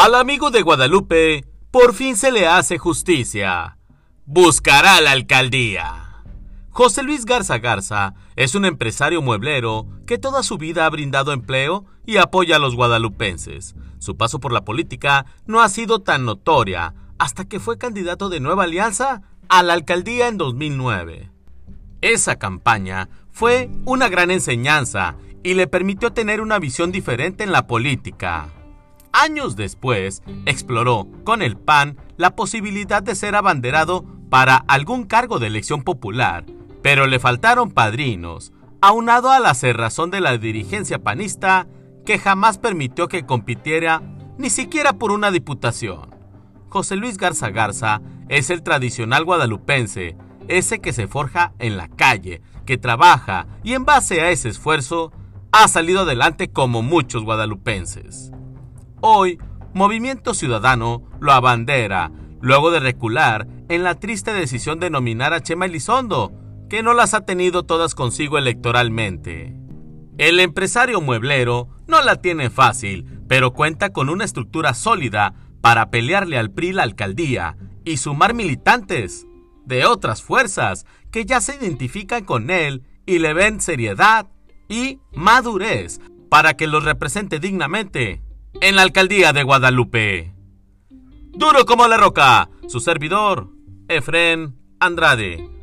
Al amigo de Guadalupe por fin se le hace justicia. Buscará la alcaldía. José Luis Garza Garza es un empresario mueblero que toda su vida ha brindado empleo y apoya a los guadalupenses. Su paso por la política no ha sido tan notoria hasta que fue candidato de Nueva Alianza a la alcaldía en 2009. Esa campaña fue una gran enseñanza y le permitió tener una visión diferente en la política. Años después, exploró con el PAN la posibilidad de ser abanderado para algún cargo de elección popular, pero le faltaron padrinos, aunado a la cerrazón de la dirigencia panista que jamás permitió que compitiera ni siquiera por una diputación. José Luis Garza Garza es el tradicional guadalupense, ese que se forja en la calle, que trabaja y en base a ese esfuerzo ha salido adelante como muchos guadalupenses. Hoy, Movimiento Ciudadano lo abandera, luego de recular en la triste decisión de nominar a Chema Elizondo, que no las ha tenido todas consigo electoralmente. El empresario mueblero no la tiene fácil, pero cuenta con una estructura sólida para pelearle al PRI la alcaldía y sumar militantes de otras fuerzas que ya se identifican con él y le ven seriedad y madurez para que los represente dignamente en la alcaldía de Guadalupe. Duro como la roca, su servidor, Efren Andrade.